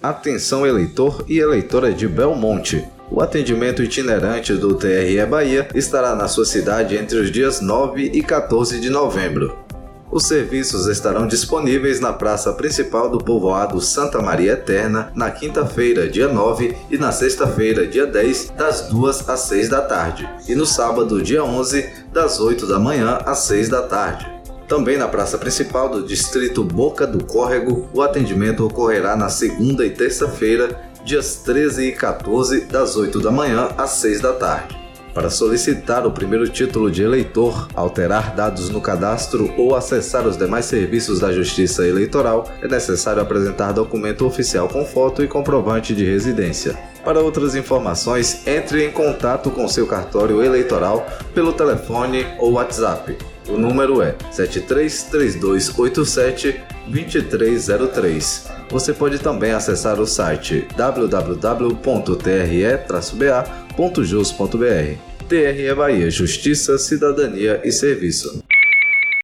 Atenção eleitor e eleitora de Belmonte. O atendimento itinerante do TRE Bahia estará na sua cidade entre os dias 9 e 14 de novembro. Os serviços estarão disponíveis na praça principal do povoado Santa Maria Eterna na quinta-feira, dia 9, e na sexta-feira, dia 10, das 2 às 6 da tarde, e no sábado, dia 11, das 8 da manhã às 6 da tarde. Também na praça principal do distrito Boca do Córrego, o atendimento ocorrerá na segunda e terça-feira, dias 13 e 14, das 8 da manhã às 6 da tarde. Para solicitar o primeiro título de eleitor, alterar dados no cadastro ou acessar os demais serviços da Justiça Eleitoral, é necessário apresentar documento oficial com foto e comprovante de residência. Para outras informações, entre em contato com seu cartório eleitoral pelo telefone ou WhatsApp o número é 733287 2303. Você pode também acessar o site www.tre-ba.jus.br. TRE Bahia Justiça, Cidadania e Serviço.